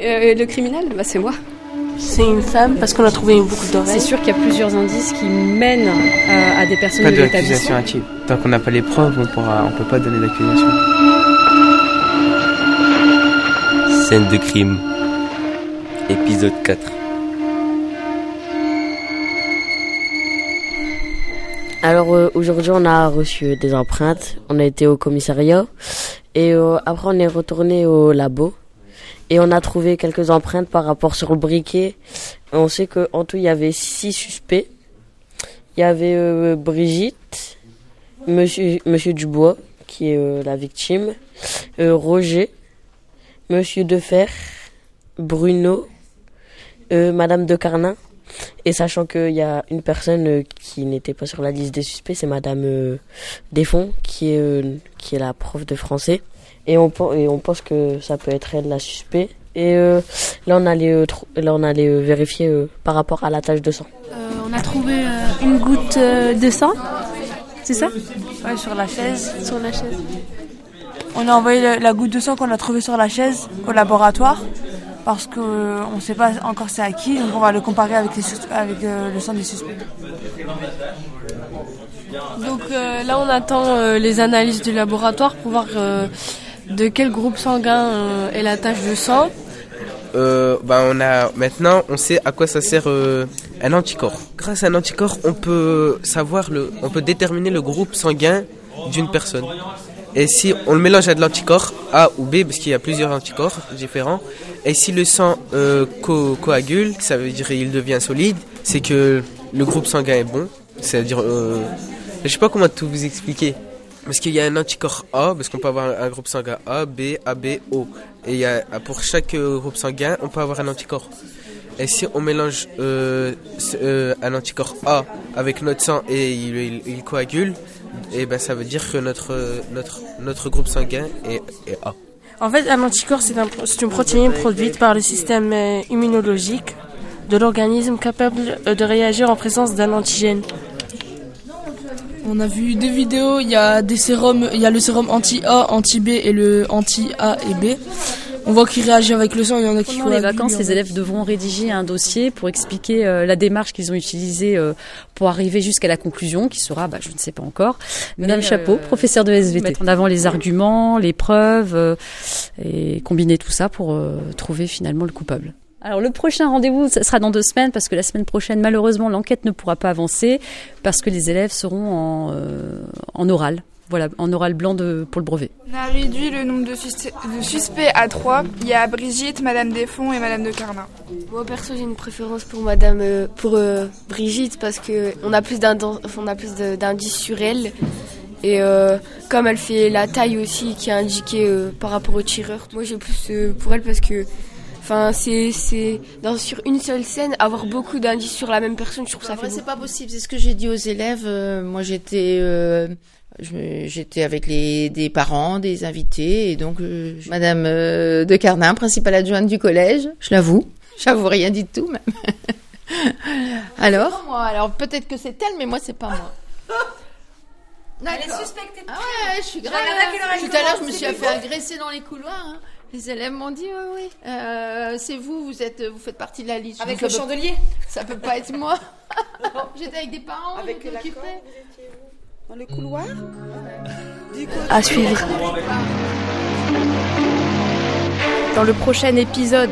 Euh, le criminel, bah, c'est moi. C'est une femme parce qu'on a trouvé une boucle d'oreille. C'est sûr qu'il y a plusieurs indices qui mènent euh, à des personnes Pas de de l'accusation active. Tant qu'on n'a pas les preuves, on pourra, on peut pas donner d'accusation. Scène de crime. Épisode 4. Alors euh, aujourd'hui on a reçu des empreintes, on a été au commissariat et euh, après on est retourné au labo et on a trouvé quelques empreintes par rapport sur le briquet. On sait que en tout il y avait six suspects. Il y avait euh, Brigitte, Monsieur Monsieur Dubois qui est euh, la victime, euh, Roger, Monsieur Defer, Bruno, Madame de Carnin. Et sachant qu'il y a une personne euh, qui n'était pas sur la liste des suspects, c'est Madame euh, Desfonds, qui est, euh, qui est la prof de français. Et on, pen- et on pense que ça peut être elle la suspect. Et euh, là, on allait, euh, là, on allait euh, vérifier euh, par rapport à la tache de sang. Euh, on a trouvé euh, une goutte euh, de sang, c'est ça? Ouais, sur la chaise. Sur la chaise. On a envoyé le- la goutte de sang qu'on a trouvée sur la chaise au laboratoire parce que euh, on ne sait pas encore c'est à qui, donc on va le comparer avec, les sus- avec euh, le sang des suspects. Donc euh, là, on attend euh, les analyses du laboratoire pour voir euh, de quel groupe sanguin euh, est la tache de sang. Euh, bah on a maintenant on sait à quoi ça sert euh, un anticorps. Grâce à un anticorps, on peut savoir le, on peut déterminer le groupe sanguin d'une personne. Et si on le mélange à de l'anticorps A ou B, parce qu'il y a plusieurs anticorps différents, et si le sang euh, co- coagule, ça veut dire qu'il devient solide, c'est que le groupe sanguin est bon. C'est-à-dire, euh, je sais pas comment tout vous expliquer. Parce qu'il y a un anticorps A, parce qu'on peut avoir un, groupe sanguin A, B, AB, O. Et il y a, pour chaque euh, groupe sanguin, on peut avoir un anticorps. Et si on mélange euh, un anticorps A avec notre sang et il coagule, et ben ça veut dire que notre, notre, notre groupe sanguin est, est A. En fait, un anticorps, c'est un- c'est une protéine produite par le système euh, immunologique de l'organisme capable euh, de réagir en présence d'un antigène. On a vu des vidéos, il y a des sérums, il y a le sérum anti-A, anti-B et le anti-A et B. On voit qu'il réagit avec le sang, il y en a qui Pendant les vacances, les élèves devront rédiger un dossier pour expliquer euh, la démarche qu'ils ont utilisée euh, pour arriver jusqu'à la conclusion, qui sera, bah, je ne sais pas encore. Madame Chapeau, euh, professeure de SVT, mettre en avant les arguments, les preuves, et combiner tout ça pour trouver finalement le coupable. Alors le prochain rendez-vous, ça sera dans deux semaines parce que la semaine prochaine, malheureusement, l'enquête ne pourra pas avancer parce que les élèves seront en, euh, en oral. Voilà, en oral blanc de, pour le brevet. On a réduit le nombre de, sus- de suspects à trois. Il y a Brigitte, Madame Desfonds et Madame de Carnin. Moi perso j'ai une préférence pour Madame euh, pour euh, Brigitte parce que on a plus d'inden- on a plus de- d'indices sur elle et euh, comme elle fait la taille aussi qui est indiquée euh, par rapport au tireur. Moi j'ai plus euh, pour elle parce que enfin c'est dans sur une seule scène avoir beaucoup d'indices sur la même personne je trouve ça vrai, fait c'est pas possible. C'est ce que j'ai dit aux élèves. Euh, moi, j'étais, euh, j'étais avec les des parents, des invités, et donc euh, Madame euh, de Carnin, principale adjointe du collège. Je l'avoue, j'avoue rien du tout même. alors? Moi, alors peut-être que c'est elle, mais moi c'est pas moi. Elle est suspectée. Ah ouais, je suis grave. Tout à l'heure, je me suis fait agresser dans les couloirs. hein. Les élèves m'ont dit, oui, oui, euh, c'est vous, vous êtes, vous faites partie de la liste. Avec le peut- chandelier Ça peut pas être moi. J'étais avec des parents, Avec je m'occupais. Dans le couloir À suivre. Dans le prochain épisode